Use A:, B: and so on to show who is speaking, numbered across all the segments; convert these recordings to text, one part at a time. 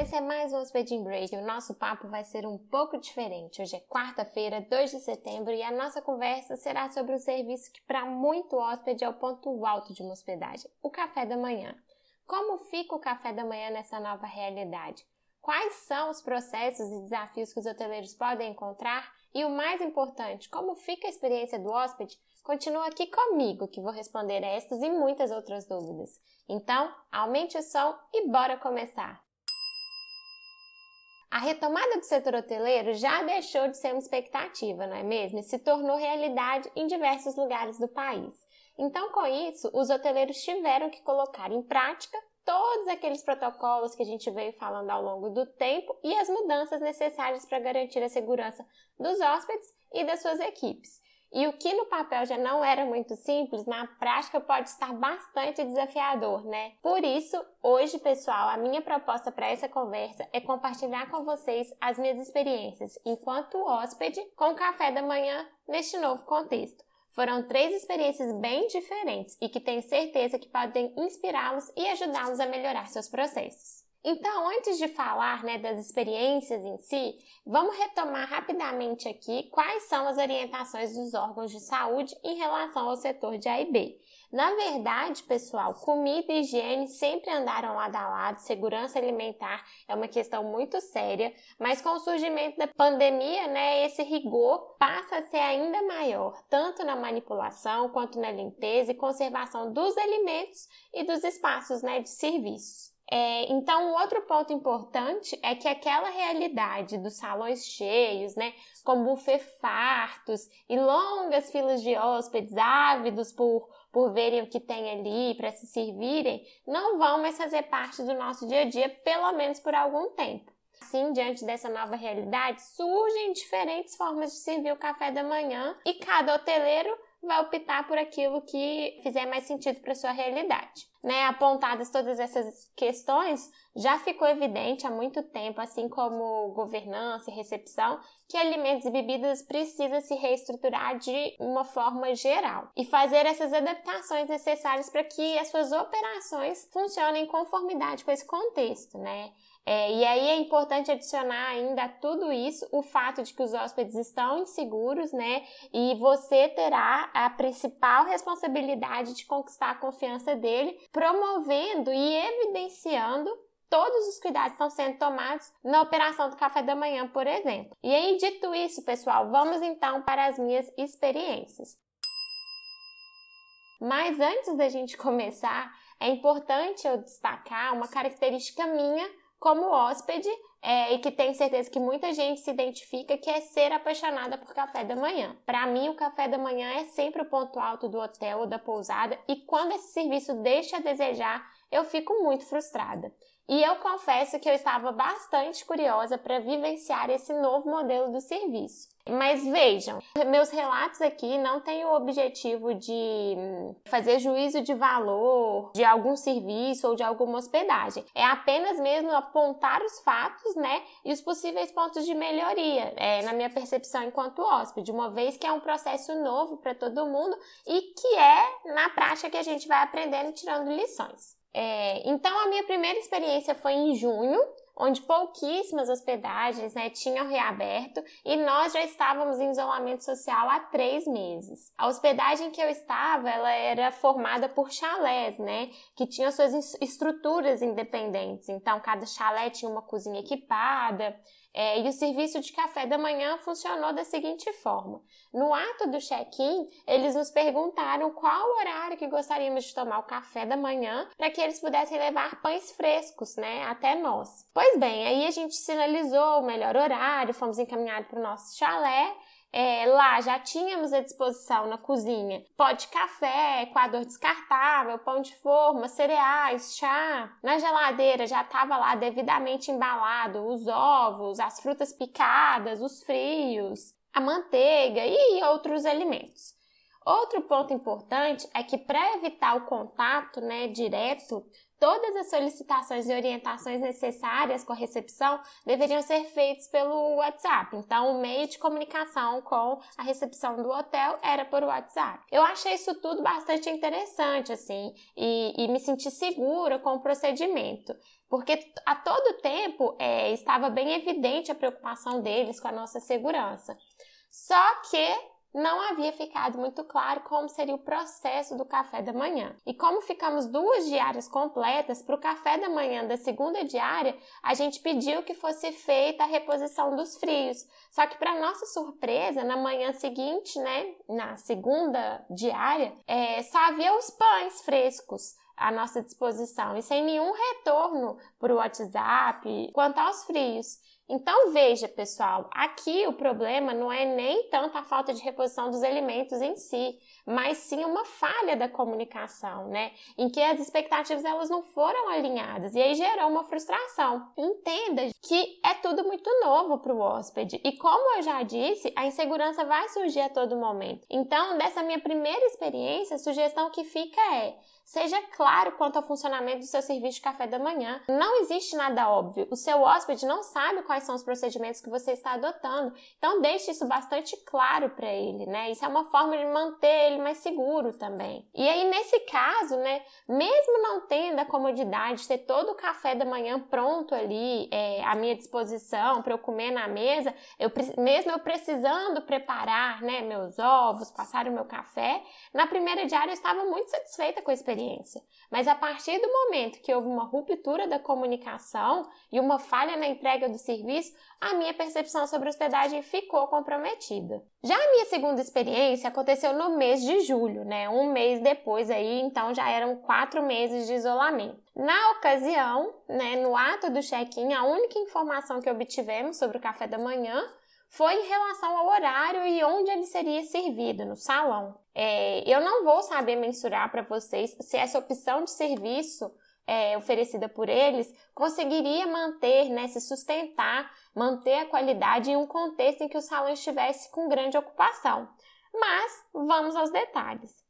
A: esse é mais um Hospedin Break. O nosso papo vai ser um pouco diferente. Hoje é quarta-feira, 2 de setembro, e a nossa conversa será sobre um serviço que para muito hóspede é o ponto alto de uma hospedagem, o café da manhã. Como fica o café da manhã nessa nova realidade? Quais são os processos e desafios que os hoteleiros podem encontrar? E o mais importante, como fica a experiência do hóspede? Continua aqui comigo que vou responder estas e muitas outras dúvidas. Então, aumente o som e bora começar! A retomada do setor hoteleiro já deixou de ser uma expectativa, não é mesmo? E se tornou realidade em diversos lugares do país. Então, com isso, os hoteleiros tiveram que colocar em prática todos aqueles protocolos que a gente veio falando ao longo do tempo e as mudanças necessárias para garantir a segurança dos hóspedes e das suas equipes. E o que no papel já não era muito simples, na prática pode estar bastante desafiador, né? Por isso, hoje, pessoal, a minha proposta para essa conversa é compartilhar com vocês as minhas experiências enquanto hóspede com o café da manhã neste novo contexto. Foram três experiências bem diferentes e que tenho certeza que podem inspirá-los e ajudá-los a melhorar seus processos. Então, antes de falar né, das experiências em si, vamos retomar rapidamente aqui quais são as orientações dos órgãos de saúde em relação ao setor de A e B. Na verdade, pessoal, comida e higiene sempre andaram lado a lado, segurança alimentar é uma questão muito séria, mas com o surgimento da pandemia, né, esse rigor passa a ser ainda maior, tanto na manipulação quanto na limpeza e conservação dos alimentos e dos espaços né, de serviços. É, então, outro ponto importante é que aquela realidade dos salões cheios, né, com buffet fartos e longas filas de hóspedes ávidos por, por verem o que tem ali para se servirem, não vão mais fazer parte do nosso dia a dia, pelo menos por algum tempo. Assim, diante dessa nova realidade, surgem diferentes formas de servir o café da manhã e cada hoteleiro vai optar por aquilo que fizer mais sentido para sua realidade. Né, apontadas todas essas questões, já ficou evidente há muito tempo, assim como governança e recepção, que alimentos e bebidas precisam se reestruturar de uma forma geral e fazer essas adaptações necessárias para que as suas operações funcionem em conformidade com esse contexto, né? É, e aí é importante adicionar ainda a tudo isso o fato de que os hóspedes estão inseguros, né? E você terá a principal responsabilidade de conquistar a confiança dele, promovendo e evidenciando todos os cuidados estão sendo tomados na operação do café da manhã, por exemplo. E aí, dito isso, pessoal, vamos então para as minhas experiências. Mas antes da gente começar, é importante eu destacar uma característica minha como hóspede é, e que tenho certeza que muita gente se identifica, que é ser apaixonada por café da manhã. Para mim, o café da manhã é sempre o ponto alto do hotel ou da pousada, e quando esse serviço deixa a desejar, eu fico muito frustrada. E eu confesso que eu estava bastante curiosa para vivenciar esse novo modelo do serviço. Mas vejam, meus relatos aqui não têm o objetivo de fazer juízo de valor de algum serviço ou de alguma hospedagem. É apenas mesmo apontar os fatos, né, e os possíveis pontos de melhoria, é, na minha percepção enquanto hóspede, uma vez que é um processo novo para todo mundo e que é na prática que a gente vai aprendendo e tirando lições. É, então, a minha primeira experiência foi em junho, onde pouquíssimas hospedagens né, tinham reaberto e nós já estávamos em isolamento social há três meses. A hospedagem que eu estava, ela era formada por chalés, né, que tinham suas estruturas independentes. Então, cada chalé tinha uma cozinha equipada, é, e o serviço de café da manhã funcionou da seguinte forma: no ato do check-in, eles nos perguntaram qual horário que gostaríamos de tomar o café da manhã para que eles pudessem levar pães frescos, né, até nós. Pois bem, aí a gente sinalizou o melhor horário, fomos encaminhados para o nosso chalé é, lá já tínhamos à disposição na cozinha pó de café, coador descartável, pão de forma, cereais, chá. Na geladeira já estava lá devidamente embalado os ovos, as frutas picadas, os frios, a manteiga e outros alimentos. Outro ponto importante é que para evitar o contato né, direto todas as solicitações e orientações necessárias com a recepção deveriam ser feitas pelo WhatsApp. Então, o meio de comunicação com a recepção do hotel era por WhatsApp. Eu achei isso tudo bastante interessante, assim, e, e me senti segura com o procedimento porque a todo tempo é, estava bem evidente a preocupação deles com a nossa segurança. Só que não havia ficado muito claro como seria o processo do café da manhã. E como ficamos duas diárias completas, para o café da manhã da segunda diária, a gente pediu que fosse feita a reposição dos frios. Só que, para nossa surpresa, na manhã seguinte, né, na segunda diária, é, só havia os pães frescos à nossa disposição e sem nenhum retorno por WhatsApp quanto aos frios. Então veja, pessoal, aqui o problema não é nem tanto a falta de reposição dos alimentos em si, mas sim uma falha da comunicação, né? Em que as expectativas elas não foram alinhadas e aí gerou uma frustração. Entenda que é tudo muito novo para o hóspede e como eu já disse, a insegurança vai surgir a todo momento. Então, dessa minha primeira experiência, a sugestão que fica é Seja claro quanto ao funcionamento do seu serviço de café da manhã. Não existe nada óbvio. O seu hóspede não sabe quais são os procedimentos que você está adotando. Então deixe isso bastante claro para ele, né? Isso é uma forma de manter ele mais seguro também. E aí nesse caso, né, mesmo não tendo a comodidade de ter todo o café da manhã pronto ali é, à minha disposição para eu comer na mesa, eu mesmo eu precisando preparar, né, meus ovos, passar o meu café, na primeira diária eu estava muito satisfeita com a experiência. Mas a partir do momento que houve uma ruptura da comunicação e uma falha na entrega do serviço, a minha percepção sobre hospedagem ficou comprometida. Já a minha segunda experiência aconteceu no mês de julho, né? Um mês depois aí, então já eram quatro meses de isolamento. Na ocasião, né, no ato do check-in, a única informação que obtivemos sobre o café da manhã foi em relação ao horário e onde ele seria servido, no salão. É, eu não vou saber mensurar para vocês se essa opção de serviço é, oferecida por eles conseguiria manter, né, se sustentar, manter a qualidade em um contexto em que o salão estivesse com grande ocupação. Mas vamos aos detalhes.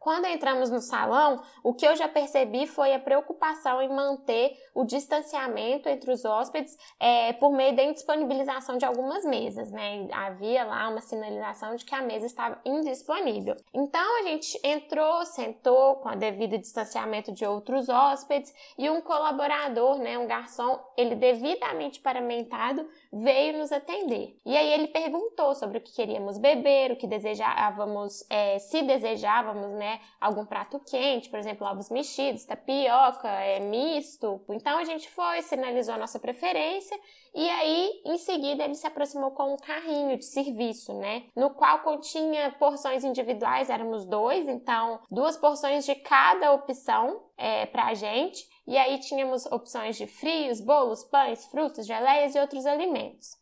A: Quando entramos no salão, o que eu já percebi foi a preocupação em manter o distanciamento entre os hóspedes é, por meio da indisponibilização de algumas mesas, né? Havia lá uma sinalização de que a mesa estava indisponível. Então a gente entrou, sentou com a devida distanciamento de outros hóspedes e um colaborador, né, um garçom, ele devidamente paramentado, veio nos atender. E aí ele perguntou sobre o que queríamos beber, o que desejávamos, é, se desejávamos, né? Algum prato quente, por exemplo, ovos mexidos, tapioca, é, misto. Então a gente foi, sinalizou a nossa preferência e aí em seguida ele se aproximou com um carrinho de serviço, né? No qual continha porções individuais, éramos dois, então duas porções de cada opção é, pra gente. E aí tínhamos opções de frios, bolos, pães, frutas, geleias e outros alimentos.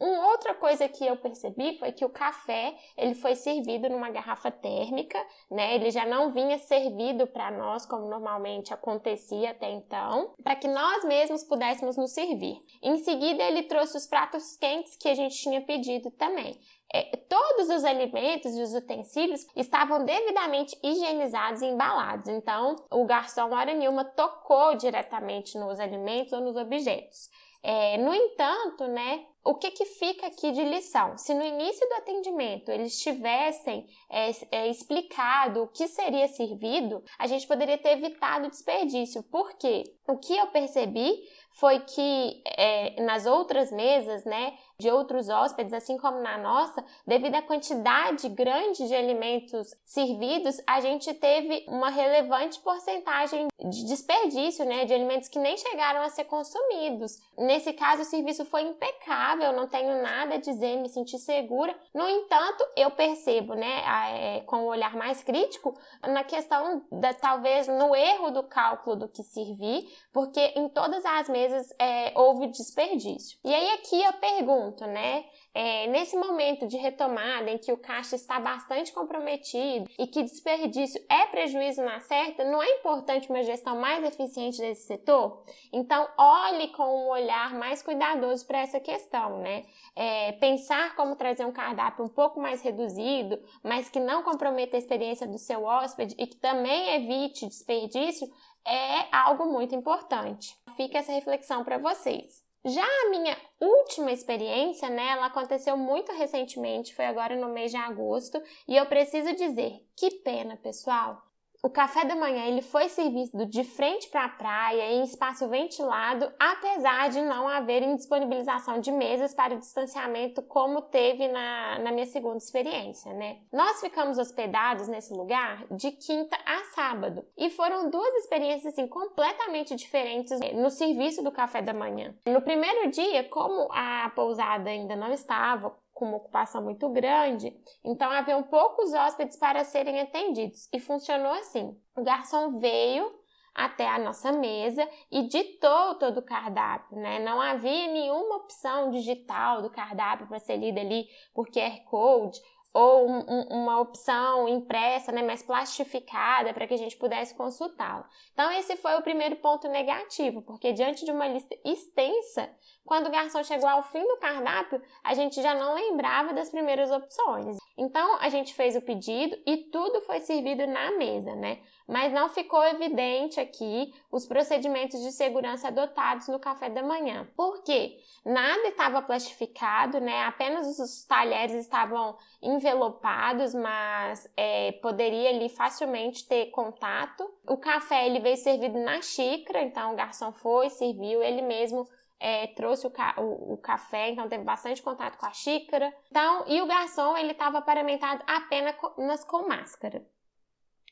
A: Uma outra coisa que eu percebi foi que o café ele foi servido numa garrafa térmica, né? Ele já não vinha servido para nós como normalmente acontecia até então, para que nós mesmos pudéssemos nos servir. Em seguida, ele trouxe os pratos quentes que a gente tinha pedido também. É, todos os alimentos e os utensílios estavam devidamente higienizados e embalados. Então, o garçom hora nenhuma tocou diretamente nos alimentos ou nos objetos. É, no entanto, né, o que, que fica aqui de lição? Se no início do atendimento eles tivessem é, é, explicado o que seria servido, a gente poderia ter evitado o desperdício. Por quê? O que eu percebi foi que é, nas outras mesas, né, de outros hóspedes, assim como na nossa, devido à quantidade grande de alimentos servidos, a gente teve uma relevante porcentagem de desperdício, né, de alimentos que nem chegaram a ser consumidos. Nesse caso, o serviço foi impecável, não tenho nada a dizer, me senti segura. No entanto, eu percebo, né, é, com o um olhar mais crítico, na questão da talvez no erro do cálculo do que servir, porque em todas as mesas é, houve desperdício. E aí aqui eu pergunto ponto, né? É, nesse momento de retomada em que o caixa está bastante comprometido e que desperdício é prejuízo na certa, não é importante uma gestão mais eficiente desse setor? Então, olhe com um olhar mais cuidadoso para essa questão, né? É, pensar como trazer um cardápio um pouco mais reduzido, mas que não comprometa a experiência do seu hóspede e que também evite desperdício, é algo muito importante. Fica essa reflexão para vocês. Já a minha última experiência, né, ela aconteceu muito recentemente, foi agora no mês de agosto, e eu preciso dizer, que pena, pessoal o café da manhã ele foi servido de frente para a praia em espaço ventilado, apesar de não haver indisponibilização de mesas para o distanciamento como teve na, na minha segunda experiência, né? Nós ficamos hospedados nesse lugar de quinta a sábado e foram duas experiências assim completamente diferentes no serviço do café da manhã. No primeiro dia, como a pousada ainda não estava com uma ocupação muito grande, então haviam poucos hóspedes para serem atendidos e funcionou assim: o garçom veio até a nossa mesa e ditou todo o cardápio, né? Não havia nenhuma opção digital do cardápio para ser lida ali por QR Code ou um, uma opção impressa, né, mais plastificada para que a gente pudesse consultá-la. Então esse foi o primeiro ponto negativo, porque diante de uma lista extensa, quando o garçom chegou ao fim do cardápio, a gente já não lembrava das primeiras opções. Então a gente fez o pedido e tudo foi servido na mesa, né? Mas não ficou evidente aqui os procedimentos de segurança adotados no café da manhã. Por quê? Nada estava plastificado, né? Apenas os talheres estavam envelopados, mas é, poderia ali facilmente ter contato. O café ele veio servido na xícara, então o garçom foi, serviu, ele mesmo é, trouxe o, ca o, o, café, então teve bastante contato com a xícara. Então, e o garçom ele estava paramentado apenas com máscara.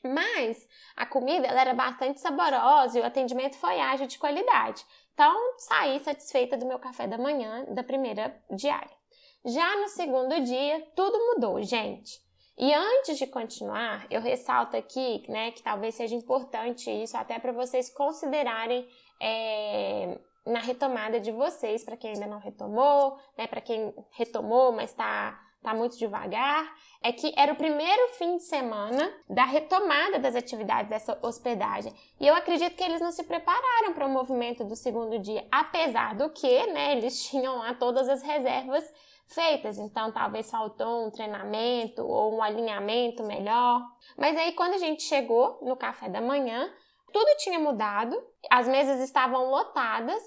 A: Mas a comida ela era bastante saborosa e o atendimento foi ágil de qualidade. Então, saí satisfeita do meu café da manhã da primeira diária. Já no segundo dia, tudo mudou, gente. E antes de continuar, eu ressalto aqui, né, que talvez seja importante isso até para vocês considerarem é, na retomada de vocês, para quem ainda não retomou, né, para quem retomou, mas está tá muito devagar, é que era o primeiro fim de semana da retomada das atividades dessa hospedagem. E eu acredito que eles não se prepararam para o movimento do segundo dia, apesar do que, né, eles tinham lá todas as reservas feitas, então talvez faltou um treinamento ou um alinhamento melhor. Mas aí quando a gente chegou no café da manhã, tudo tinha mudado, as mesas estavam lotadas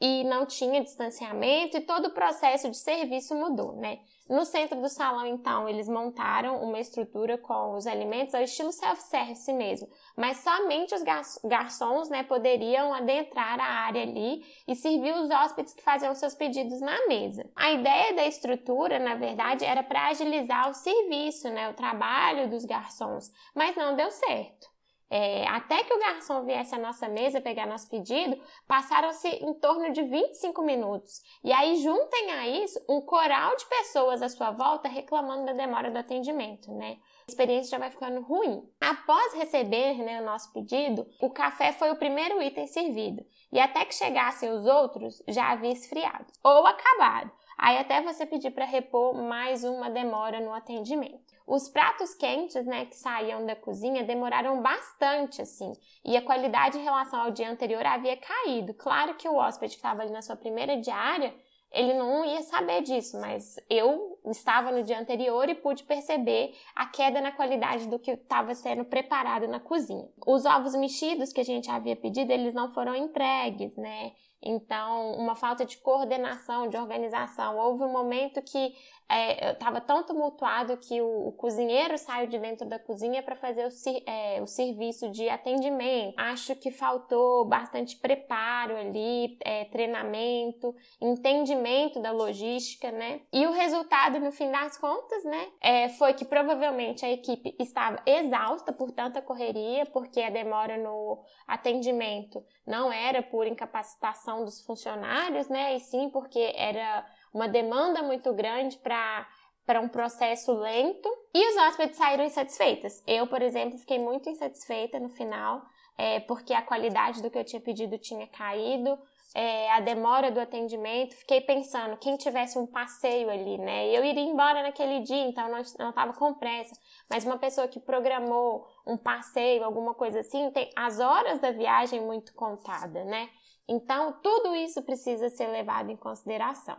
A: e não tinha distanciamento e todo o processo de serviço mudou, né? No centro do salão, então, eles montaram uma estrutura com os alimentos ao estilo self-service mesmo, mas somente os garçons, né, poderiam adentrar a área ali e servir os hóspedes que faziam seus pedidos na mesa. A ideia da estrutura, na verdade, era para agilizar o serviço, né, o trabalho dos garçons, mas não deu certo. É, até que o garçom viesse à nossa mesa pegar nosso pedido, passaram-se em torno de 25 minutos. E aí, juntem a isso um coral de pessoas à sua volta reclamando da demora do atendimento, né? A experiência já vai ficando ruim. Após receber né, o nosso pedido, o café foi o primeiro item servido. E até que chegassem os outros, já havia esfriado ou acabado. Aí até você pedir para repor mais uma demora no atendimento. Os pratos quentes, né, que saíam da cozinha demoraram bastante, assim, e a qualidade em relação ao dia anterior havia caído. Claro que o hóspede que estava ali na sua primeira diária, ele não ia saber disso, mas eu estava no dia anterior e pude perceber a queda na qualidade do que estava sendo preparado na cozinha. Os ovos mexidos que a gente havia pedido, eles não foram entregues, né? Então, uma falta de coordenação, de organização. Houve um momento que é, estava tão tumultuado que o, o, cozinheiro saiu de dentro da cozinha para fazer o, é, o, serviço de atendimento. Acho que faltou bastante preparo ali, é, treinamento, entendimento da logística, né? E o resultado, no fim das contas, né, é, foi que provavelmente a equipe estava exausta por tanta correria, porque a demora no atendimento não era por incapacitação dos funcionários, né? E sim porque era uma demanda muito grande para para um processo lento e os hóspedes saíram insatisfeitas. Eu, por exemplo, fiquei muito insatisfeita no final, é, porque a qualidade do que eu tinha pedido tinha caído, é, a demora do atendimento, fiquei pensando, quem tivesse um passeio ali, né? Eu iria embora naquele dia, então não estava com pressa. Mas uma pessoa que programou um passeio, alguma coisa assim, tem as horas da viagem muito contada, né? Então, tudo isso precisa ser levado em consideração.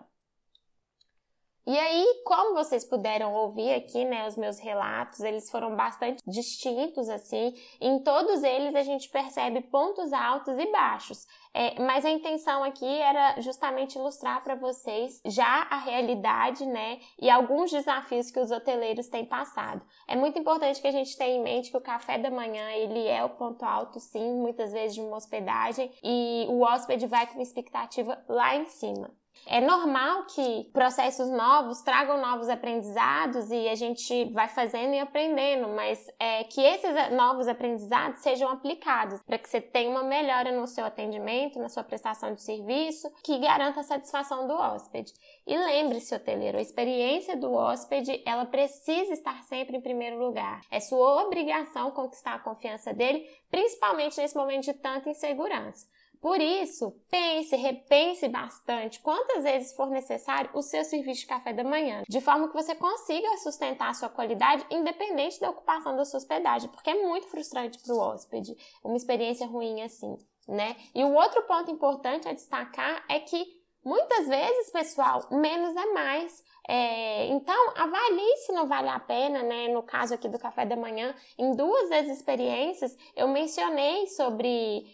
A: E aí, como vocês puderam ouvir aqui, né, os meus relatos, eles foram bastante distintos, assim. Em todos eles a gente percebe pontos altos e baixos. É, mas a intenção aqui era justamente ilustrar para vocês já a realidade, né, e alguns desafios que os hoteleiros têm passado. É muito importante que a gente tenha em mente que o café da manhã, ele é o ponto alto, sim, muitas vezes de uma hospedagem, e o hóspede vai com expectativa lá em cima. É normal que processos novos tragam novos aprendizados e a gente vai fazendo e aprendendo, mas é que esses novos aprendizados sejam aplicados para que você tenha uma melhora no seu atendimento, na sua prestação de serviço, que garanta a satisfação do hóspede. E lembre-se, hoteleiro, a experiência do hóspede, ela precisa estar sempre em primeiro lugar. É sua obrigação conquistar a confiança dele, principalmente nesse momento de tanta insegurança. Por isso, pense, repense bastante quantas vezes for necessário o seu serviço de café da manhã, de forma que você consiga sustentar a sua qualidade independente da ocupação da sua hospedagem, porque é muito frustrante para o hóspede uma experiência ruim assim, né? E o outro ponto importante a destacar é que muitas vezes, pessoal, menos é mais. É, então, avalie se não vale a pena, né? No caso aqui do café da manhã, em duas das experiências, eu mencionei sobre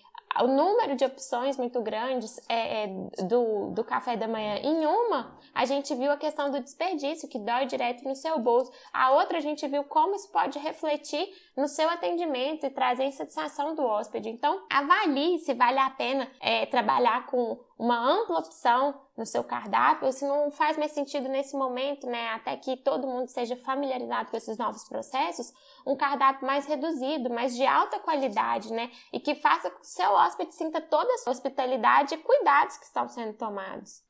A: o número de opções muito grandes é, é, do, do café da manhã. Em uma, a gente viu a questão do desperdício, que dói direto no seu bolso. A outra, a gente viu como isso pode refletir no seu atendimento e trazer insatisfação do hóspede. Então, avalie se vale a pena é, trabalhar com uma ampla opção no seu cardápio, se não faz mais sentido nesse momento, né, até que todo mundo seja familiarizado com esses novos processos, um cardápio mais reduzido, mais de alta qualidade, né, e que faça com que o seu hóspede sinta toda a sua hospitalidade e cuidados que estão sendo tomados.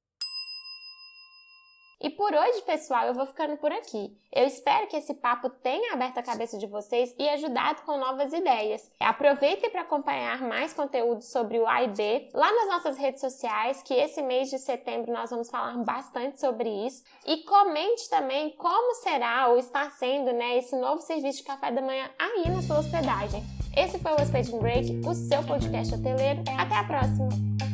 A: E por hoje, pessoal, eu vou ficando por aqui. Eu espero que esse papo tenha aberto a cabeça de vocês e ajudado com novas ideias. Aproveitem para acompanhar mais conteúdo sobre o AIB lá nas nossas redes sociais, que esse mês de setembro nós vamos falar bastante sobre isso. E comente também como será ou está sendo né, esse novo serviço de café da manhã aí na sua hospedagem. Esse foi o Hospeding Break, o seu podcast hoteleiro. Até a próxima!